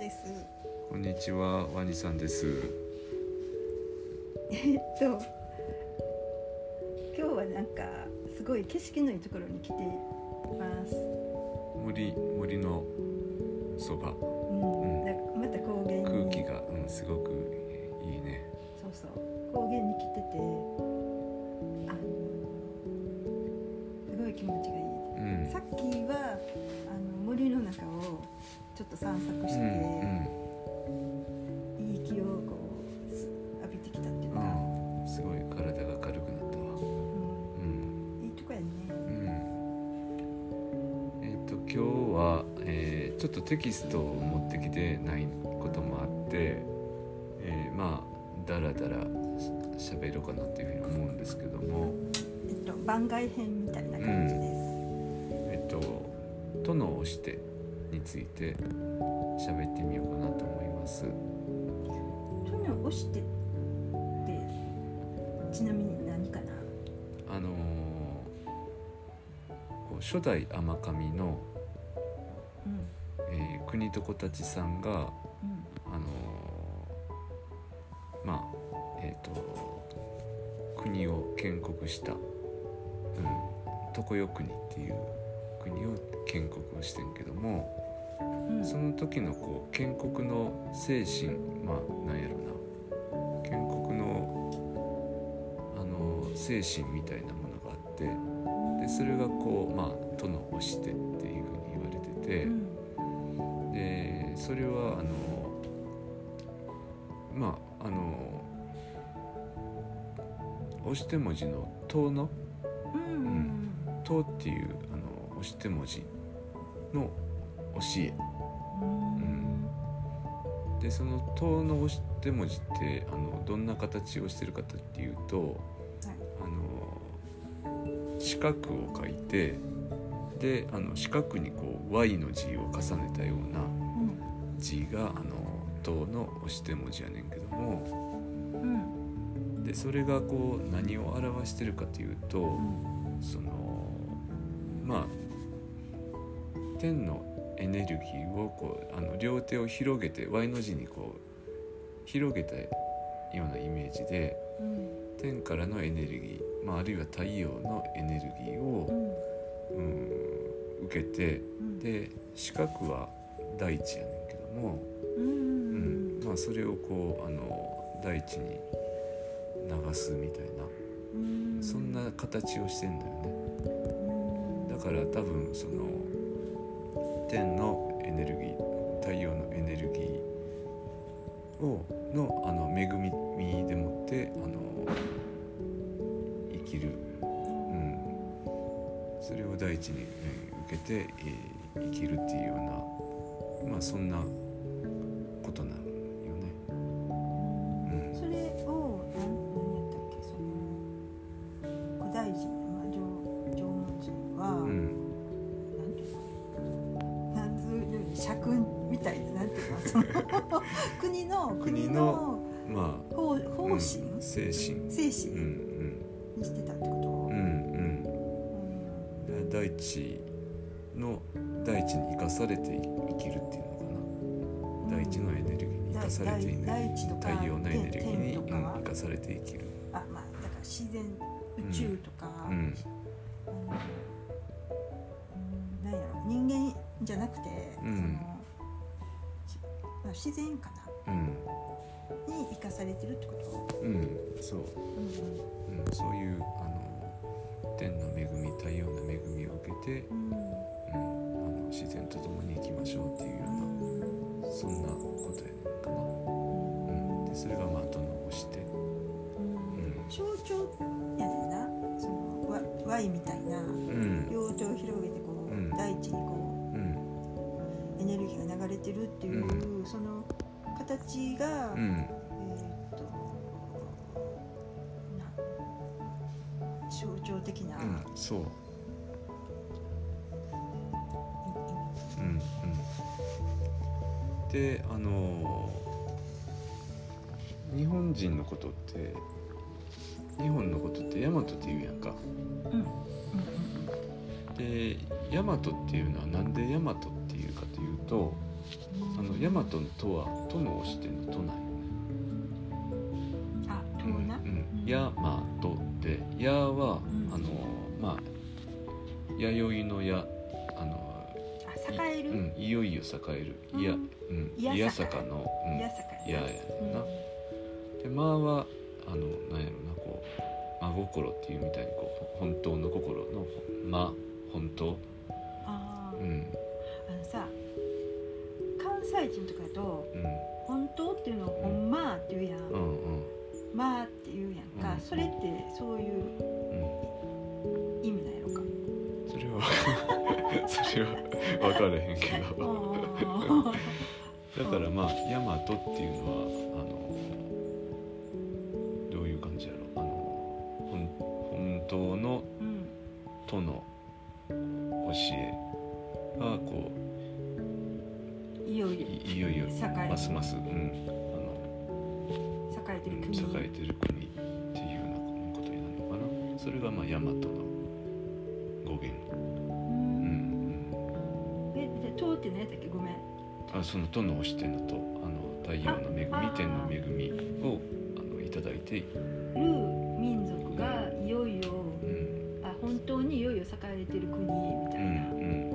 です。こんにちは、ワニさんです。えっと今日はなんかすごい景色のいいところに来てます。森森のそば、と散策して、うんいい気をこうす浴びてきたっていうか、うん。うん。すごい体が軽くなったわ。ううん。ん、いいとこやね。うん。えっ、と今日は、えーちょっとテキストを持ってきてないこともあって、えーまあだらだらし喋ろうかなっていうふうに思うんですけども。えっと番外編みたいな感じです。えっと「との押して」について喋ってみようかなと思います。去年押してってちなみに何かな？あのー初代天神の、うん。えー国と子たちさんが、うん。あのーまあえっ、と国を建国した、うん、常世国っていう国を建国をしてんけども、うん。その時のこう建国の精神まあなんやろな。建国のあの精神みたいなものがあってでそれがこうまあ「との押して」っていうふうに言われてて、うん。でそれはあのまああの押して文字の「と」の？うんうん「と」っていうあの押して文字の教えうん。でその「と」の押して文字ってあのどんな形をしてるかっていうとはい。あの四角を書いてであの四角にこう Y の字を重ねたようなうん。字があの「と」の押して文字やねんけどもうんでそれがこう何を表してるかというとうん。そのまあ天のエネルギーをこうあの両手を広げて Y の字にこう広げたようなイメージでうん天からのエネルギー、まあ、あるいは太陽のエネルギーを、うん、受けてうん。で四角は大地やねんけども、うん。うんまあ、それをこうあの大地に流すみたいなうん。そんな形をしてんだよね。うん。だから多分その天のエネルギー太陽のエネルギーをのあの恵みでもってあの生きる、うん、それを第一に、え受けて、え生きるっていうようなまあそんなことなの地の大地に生かされて生きるっていうのかな、大地のエネルギーに生かされている大大地とか太陽のエネルギーに、生かされて生きる、あまあだから自然宇宙とか、うん、うん。なんやろ人間じゃなくて、うん。その自然かな。うん。に生かされてるってこと、うんそう、うん。うん、そういうあの天の恵み太陽の恵みを受けて、うんうん、あの自然と共に生きましょうっていうようなそんなことやねんかな、うん、でそれがまあどの押して、うん。象徴やねんな。そのわ Y みたいなうん。両手を広げてこう、うん。大地にこうん。うエネルギーが流れてるっていう、その形が、うん。えーっと象徴的な、うんそう。うんうん。であの日本人のことって日本のことって大和って言うやんか。うん。うん。で大和っていうのはなんで大和っていうかというとあの大和の「と」は「と」の押しての「と」なんよねあとな？うん。うん、やまとでやは、うん。あのまあ弥生のやあのあ栄える、うん、いよいよ栄える。いや、うん。うん、いやいやさかの、うん、いやい栄ややな、でまあはあのなんやろなこう真心っていうみたいにこう本当の心のま本当。あー。うん。あのさ関西人とかだとうんれは分からへんけど。あだからまあ大和っていうのはあその「と」の押してのとあの太陽の恵みあ天の恵みをあのいただいて、る民族がいよいようん、あ本当にいよいよ栄えてる国みたうんいな、うん。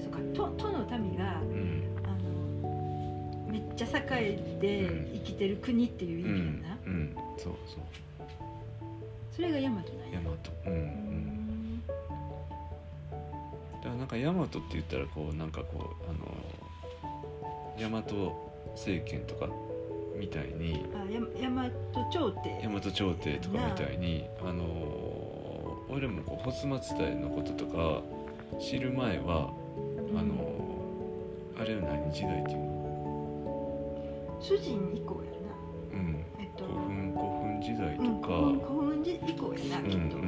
そっか「と」との民がうん。うんあのめっちゃ栄えて生きてる国っていう意うん味やんな、うんそうそう。それが大和なんや。大和。うんううんん。だからなんか大和って言ったらこうなんかこうあの大和政権とかみたいにあや大和朝廷。大和朝廷とかみたいにあの俺もこう保津松隊のこととか知る前はあのあれは何時代っていうの？主人以降やうん。なえっと。古墳古墳時代とうんか、古古墳時以降やなきっと、ううん。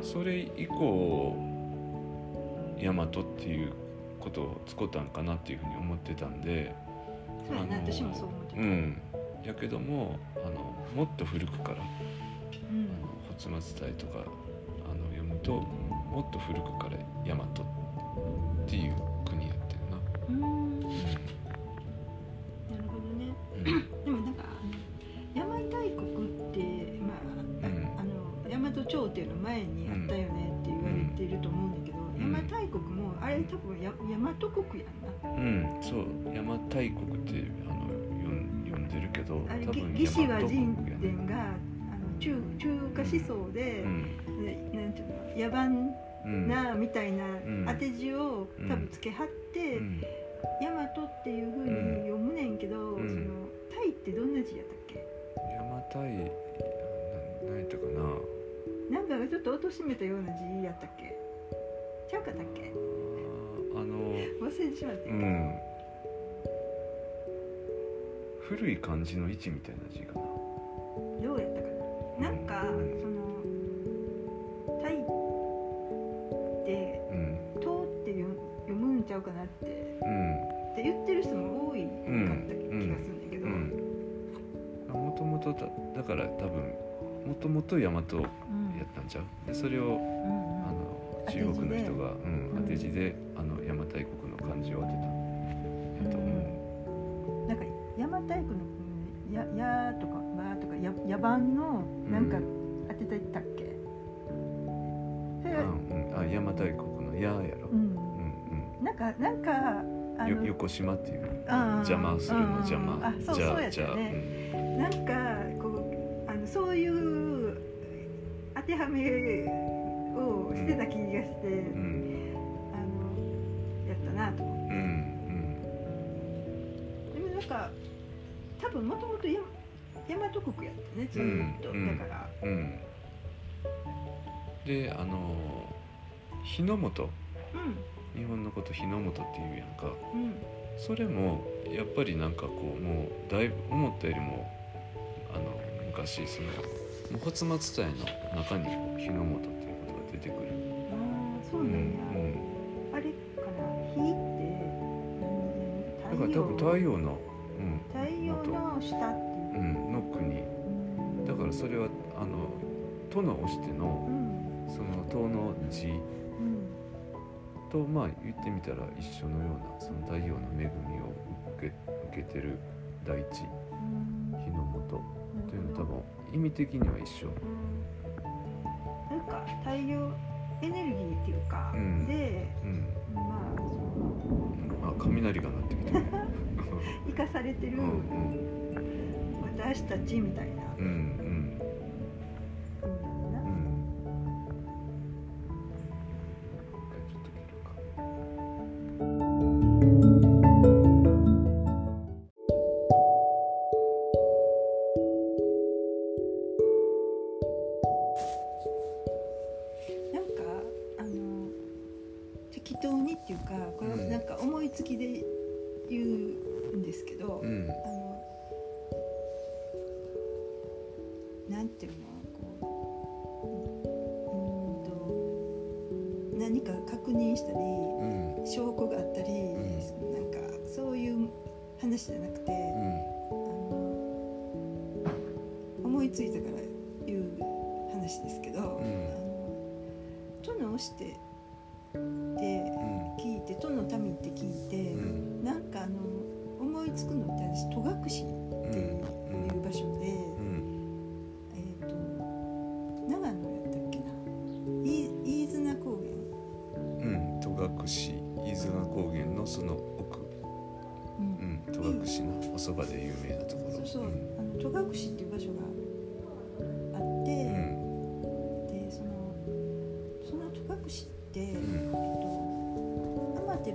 ん。それ以降大和っていうことを使ったんかなっていうふうに思ってたんでそうやな、あの私もそう思ってた、うん。やけどもあのもっと古くからうん。あの「発松隊」とかあの読むともっと古くから大和っていう国やってんな。うん。なるほどね。うん。でもなんかあの邪馬台国ってまあ、うん。あの大和朝廷の前にあったよあれ多分や大和国やんな。うん、そう邪馬台国ってあの呼ん呼んでるけどあれ多分ぎ義士和大和国人伝があの中中華思想で、うん。でなんていうの野蛮うんなみたいなうん。当て字をうん多分つけはって、うん。大和っていうふうに読むねんけど、ん。そのタイってどんな字やったっけ？邪馬台な何やったかな？なんかちょっと貶めたような字やったっけ？ちゃうかったっけ？あの忘れてしまって、うん。古い漢字の位置みたいな字かな。どうやったかな。なんか、うん。そのタイってうん「と」って読読むんちゃうかなって。うん。って言ってる人も多いかった気がするんだけど、うん。もともとだだから多分もともと大和やったんちゃう。でそれをあの中国の人が、うん、当て字で台国の漢字を当てた。ん。やと思なんか邪馬台国の「や」やとか「ば」とかや野蛮のなんか当てたっけ、それう、はうん。うん、あ邪馬台国の「や」やろ、うん。うんなんかなんかあうん、よの横島っていう。邪魔するの邪魔、うんあそうじゃそうやったじゃあ、ねなんかこうあのそういう当てはめをしてた気がして、うんか多分もともと大和国やったねずーっと、うんだから。うん。であの日の本。う日本のこと日の本っていうやんか。んうん。それもやっぱりなんかこうもうだいぶ思ったよりもあの昔そのもう発松隊の中に日の本っていうことが出てくる。ああそううなんや、んあれかな火ってうん、だから多分太陽の、うん、太陽の下っていう。う、ん、の国。うんだからそれはあの「と」の押してのうん。その「と」の字うんとまあ言ってみたら一緒のようなその太陽の恵みを受け受けてる大地。うん日の元っていうの多分意味的には一緒。なんか太陽エネルギーっていうか、うん。でうん。まあそのあ雷が鳴ってきてる生かされてる。私たちみたいな。うん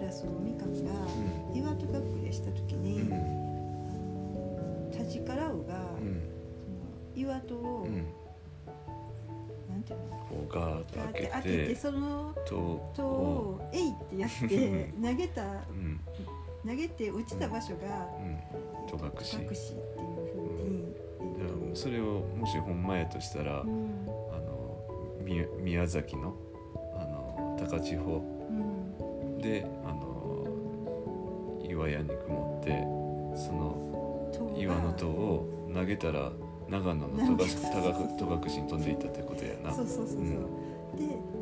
と天照大神が岩戸隠れした時うに、ん。田地からうが、うん。その岩戸を、うん。なんていうの？こうガーッと開開けててそのと戸を「えい!」ってやって投げたうん。投げて落ちた場所がうん。戸隠。戸隠っていうふうに、それをもしほんまやとしたら、うん。あのみ宮崎のあの高千穂うんであの岩屋に曇ってその岩の塔を投げたら長野の戸隠戸隠戸隠に飛んでいったってことやな。そうそうそうそう、うん。で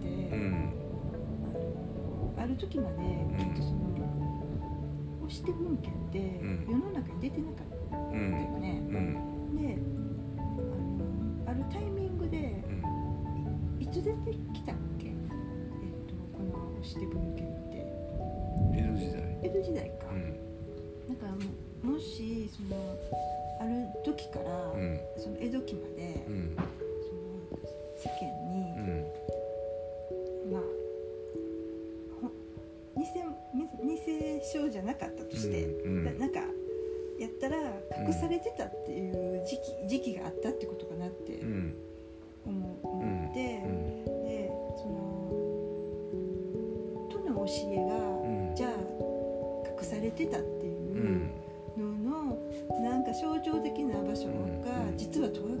てて。て、うん。ある時まできっとその押して文献ってん。世の中に出てなかったうんんだよね。うん。であのあるタイミングでうん。いつ出てきたっけ、えっとこの押して文献って。江戸時代。江戸時代か、うん。なんかももしそのある時から、うん。その江戸期まで、れてたっていううんのの、なんか象徴的な場所が、うん。実は戸隠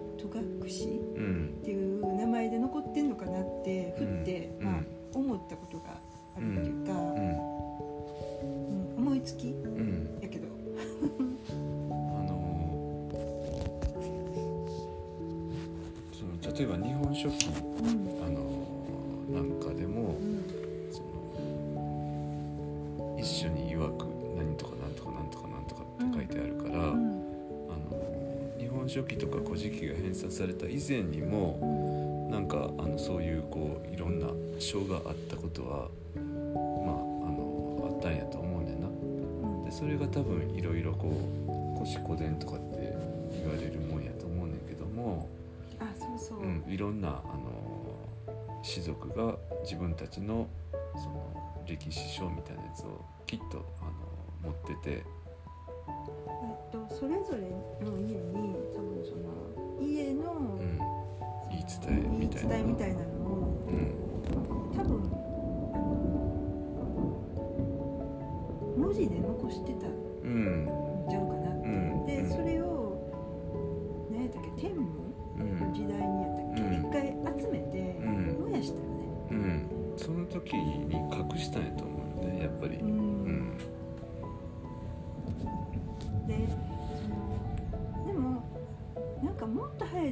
うんっていう名前で残ってんのかなってふって、うん。まあ、思ったことがあるっていうか、うん。うん。思いつきうん。やけど。あのその例えば日本書紀された以前にもなんかあのそういうこういろんな書があったことはまああのあったんやと思うねんな。うんでそれが多分いろいろこう古史古伝とかって言われるもんやと思うねんけども、あそうそう、うん、いろんなあの士族が自分たちのその歴史書みたいなやつをきっとあの持ってて、えっと、それぞれの家に多分その家の、言い伝えみたいなのを、うん、多分あの文字で残してた、うん。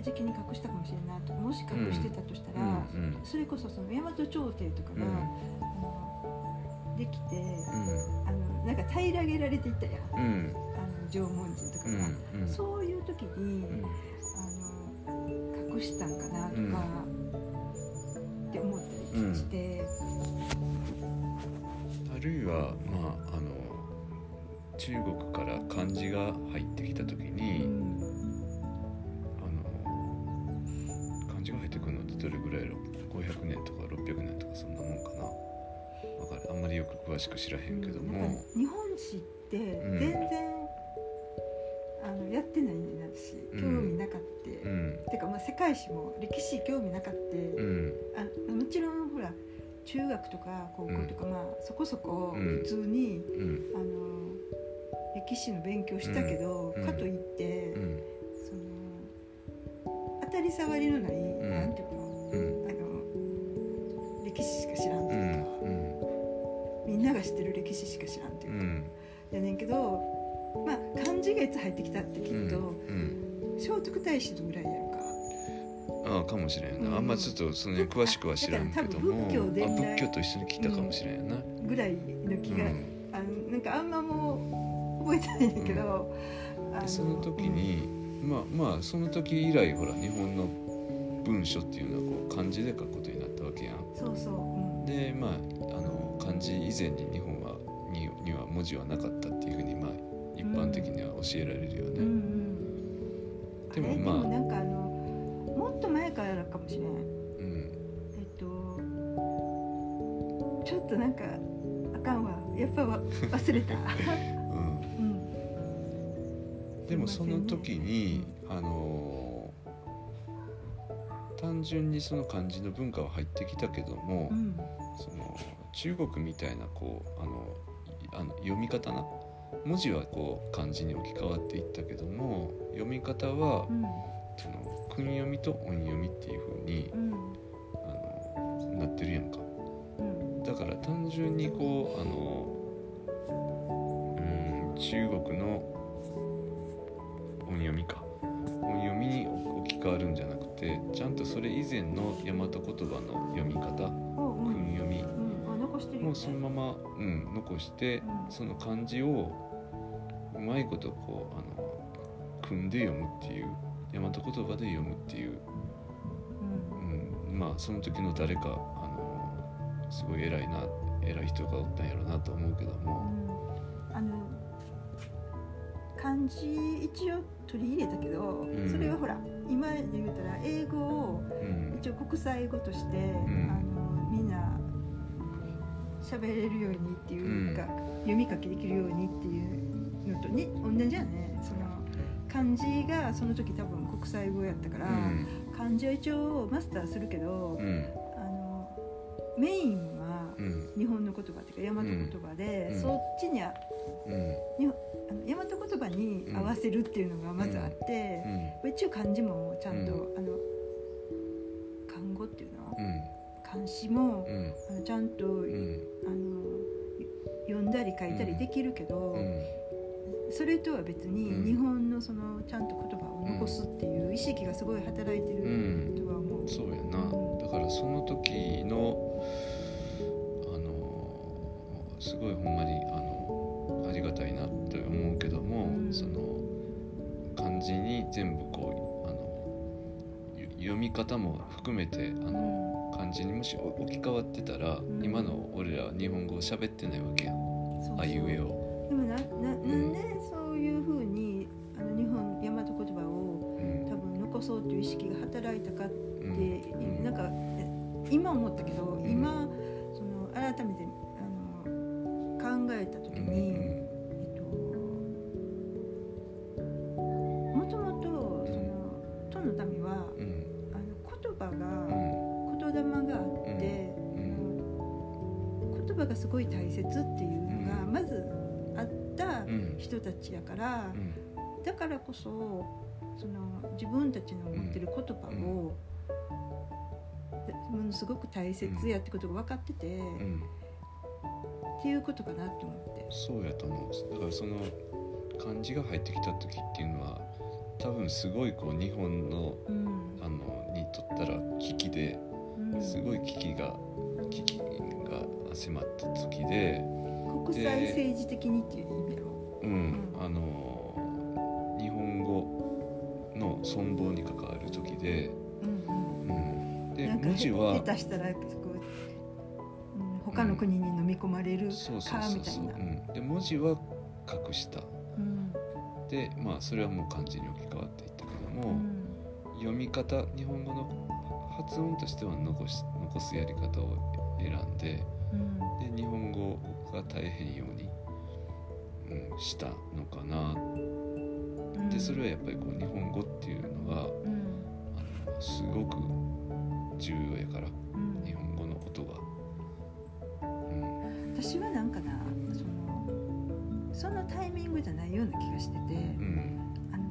もっと早い時期に隠したかもしれんないともし隠してたとしたら、うんそれこそその大和朝廷とかが、うん。あのできてうん。あのなんか平らげられていったやん。あうん。の縄文人とかうが、そういう時に、うん。あの隠したんかなとか、うん。って思ったりして、あるいはまああの中国から漢字が入ってきた時うに、500年とか600年とかそんなもんかな。わかる。あんまりよく詳しく知らへんけども、なんか日本史ってん。全然、あのやってないんだし興味なかって、うん。てかまあ世界史も歴史興味なかって、うん。あもちろんほら中学とか高校とか、まあそこそこうん。普通に、うん。あの歴史の勉強したけど、うん。かといって、うん。その当たり障りのない、ん。なんていうのが知ってる歴史しか知らんといううか、ん。やねんけどまあ漢字がいつ入ってきたってきっと、うん聖徳太子のぐらいやろか。ああかもしれんな、うん。あんまちょっとその辺詳しくは知らんけども。仏教仏教と一緒に来たかもしれんやな、ぐらいの気が、うん。あのなんかあんまもう覚えてないんだけど、あでその時に、まあまあその時以来ほら日本の文書っていうのはこう漢字で書くことになったわけやんうん。そうそう、うん。でまあ字以前に日本はにには文字はなかったっていうふうにまあ一般的には教えられるよね、うんうん。でもまあでもなんかあのもっと前からかもしれん。うん。えっとちょっとなんかあかんわ。やっぱわ忘れた、うん。うん、でもその時に、あの単純にその漢字の文化は入ってきたけども、うん。その中国みたいなこうあのいあの読み方な文字はこう漢字に置き換わっていったけども読み方はうん。その訓読みと音読みっていう風にうん。あのなってるやんか。うん。だから単純にこうあのうん中国の音読みか。音読みに置き換わるんじゃなくてちゃんとそれ以前の大和言葉の読み方もうそのまま、うん、残して、うん。その漢字をうまいことこうあの組んで読むっていう大和言葉で読むっていう、うん。うん、まあその時の誰かあのすごい偉いな偉い人がおったんやろうなと思うけども、うん。あの漢字一応取り入れたけど、ん。それはほら今で言うたら英語をうん。一応国際語として、ん。あのみんな喋れるようにっていうか、読み書きできるようにっていうのとに同じやね。その漢字がその時多分国際語やったから、うん。漢字は一応マスターするけど、うん。あのメインはうん。日本の言葉っていうか大和言葉で、うん。そっちにあうん。あの大和言葉に合わせるっていうのがまずあって、うん。一応漢字もちゃんと、うあのうん漢詩も、うん。あのちゃんと、うん。あの読んだり書いたりできるけど、うん。それとは別にうん。日本のそのちゃんと言葉を残すっていう意識がすごい働いてうるんとは思う。そうやな。だからその時のあのすごいほんまにあのありがたいなって思うけども、うん。その漢字に全部こうあのよ読み方も含めてあの漢字にもし置き換わってたら、ん。今の俺らは日本語を喋ってないわけやん。あいうえを。でもなななんでそういうふうにあの日本大和言葉をうん。多分残そうという意識が働いたかって、うん。うん。なんかえ今思ったけど、ん。今その改めてあの考えた時うん。に、からこそその自分たちの持ってる言葉を、でものすごく大切やってことが分かってて、うん。っていうことかなと思って。そうやと思うだからその漢字が入ってきた時っていうのは多分すごいこう日本のうん。あのにとったら危機でうん。すごい危機が危機が迫った時で、国際政治的にっていう意味やろ。うん。うん。あの存亡に関わる時で、文字は下手したら他の国に飲み込まれるそうそうかみたいな。うん、で文字は隠した。うん。でまあそれはもう漢字に置き換わっていったけども、うん。読み方日本語の発音としては残し残すやり方を選んでうん。で日本語が大変ように、うん、したのかなうんでそれはやっぱりこう日本語っていうのがうんあのすごく重要やからうん日本語のことが。うん。私はなんかなそのそのタイミングじゃないような気がしてて、うん。あの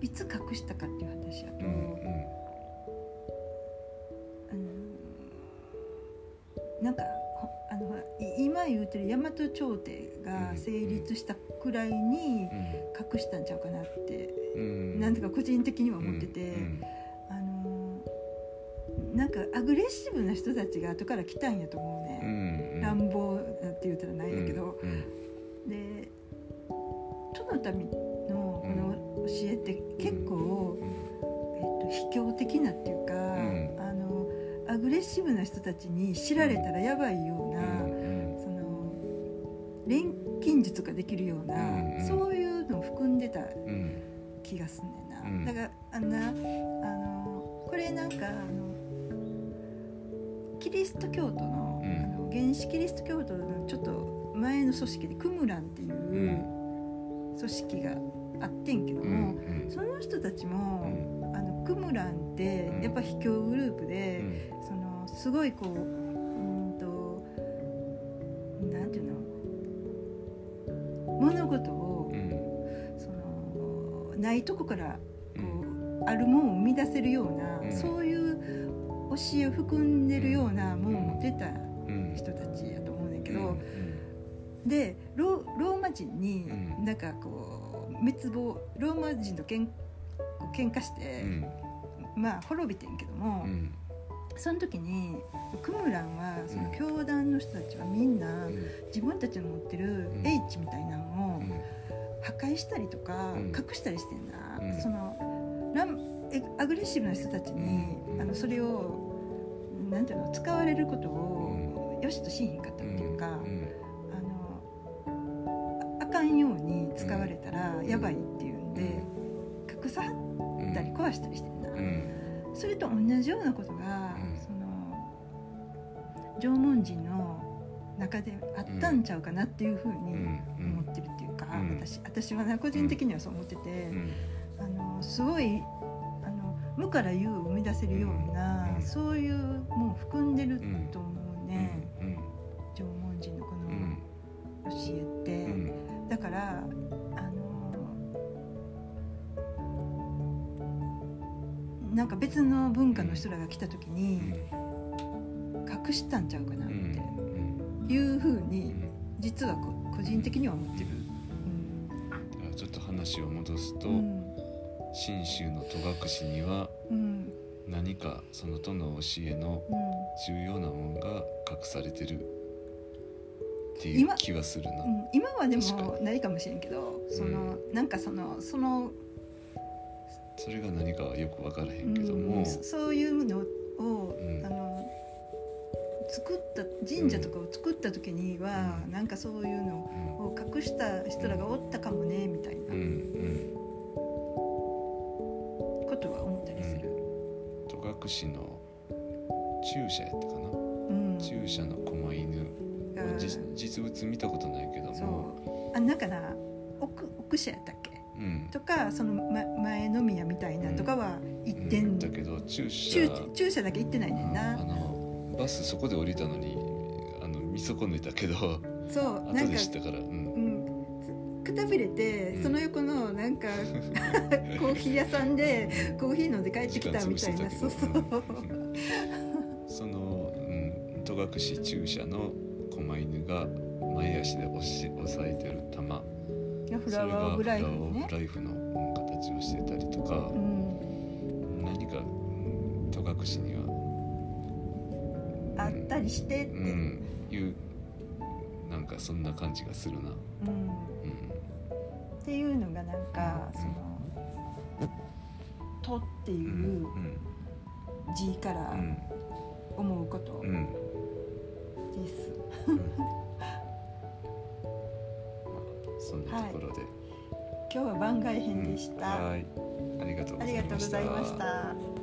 いつ隠したかっていう話やと、うんうん言うてる大和朝廷が成立したくらいに隠したんちゃうかなって、うん。なんていうか個人的には思ってて、うん。あのなんかアグレッシブな人たちが後から来たんやと思ううね、ん。乱暴なって言うたらないんやけど、うん。で殿民のこの教えって結構、えっと、卑怯的なっていうか、ん。あのアグレッシブな人たちに知られたらやばいよううな、錬金術ができるような、うんうん。そういうのを含んでたうん。気がすんねんな、うん。だからあんなあのこれなんかあのキリスト教徒の,、うん。あの原始キリスト教徒のちょっと前の組織でクムランっていう組織があってんけどうんも、うん。その人たちうも、ん。あのクムランってうん。やっぱ秘境グループうで、ん。そのすごいこうとこからうこんうあるもんを生み出せるような、うん。そういう教えを含んでるようなもんを持ってたうん。人たちやと思うねんけど、うん。でロローマ人にうん。なんかこう滅亡ローマ人とけん喧嘩して、うん。まあ滅びてんけども、うん。その時にクムランはそのうん。教団の人たちはみんなうん。自分たちの持ってるうん。H みたいなのをうん破壊したりとかうん。隠したりしてんな、うん。そのランえアグレッシブな人たちに、うん。あのそれをなんていうの使われることをよしとしひんかったっていうか、うん。あのああかんように使われたらやばいっていうんで、隠さはうんったり壊したりしてんな、うん。それと同じようなことが、うん。その縄文人の中であったんちゃうかなっていうふうにうん。思ってるっていうか、うん。私私はな個人的にはそう思ってて、うん。あのすごいあの無から有を生み出せるような、うん。そういうもう含んでると思うね、うん。縄文人のこのうん。教えって。うん。だからあのなんか別の文化の人らが来た時に隠したんちゃうかなっうん。ていうふううにん。実はこ個人的には思ってる。ちょっと話を戻すとうん。信州の戸隠にはうん。何かその都の教えのうん。重要なものが隠されてるっていう今気はするな。うん。今はでもないかもしれんけどその、なんかそのその、それが何かはよく分からへうんけども、ん。そそういうのを、うん。あの作った神社とかを作った時には、うん。なんかそういうのうんを隠した人らがおったかもねみたいなうんうん。ことは思ったりする。戸隠の注射やったかな、うん。注射の狛犬。が実実物見たことないけども。あなんかな奥奥社やったっけ？うん。とかその、ま、前の宮みたいなとかは行ってん、だけど注射注注射だけ行ってないねんあな。のバスそこで降りたのにあの見損ねたけどそう後で知ったからうん。うん。くたびれて、うん。その横のなんか コーヒー屋さんでコーヒー飲んで帰ってきたみたいなそうそう。その、うん、戸隠中社の狛犬が前足で押し押さえてる玉。フラワーオブライフのねライフのうん形をしてたりとか。う、ん。何かうん戸隠にたりしてって、うん。いうなんかそんな感じがするな、うん。うんっていうのがなんかその「と」ってうんいう字からうん。思うことです。そんなところで、今日は番外編でした。うごあざいました。りがとうございました。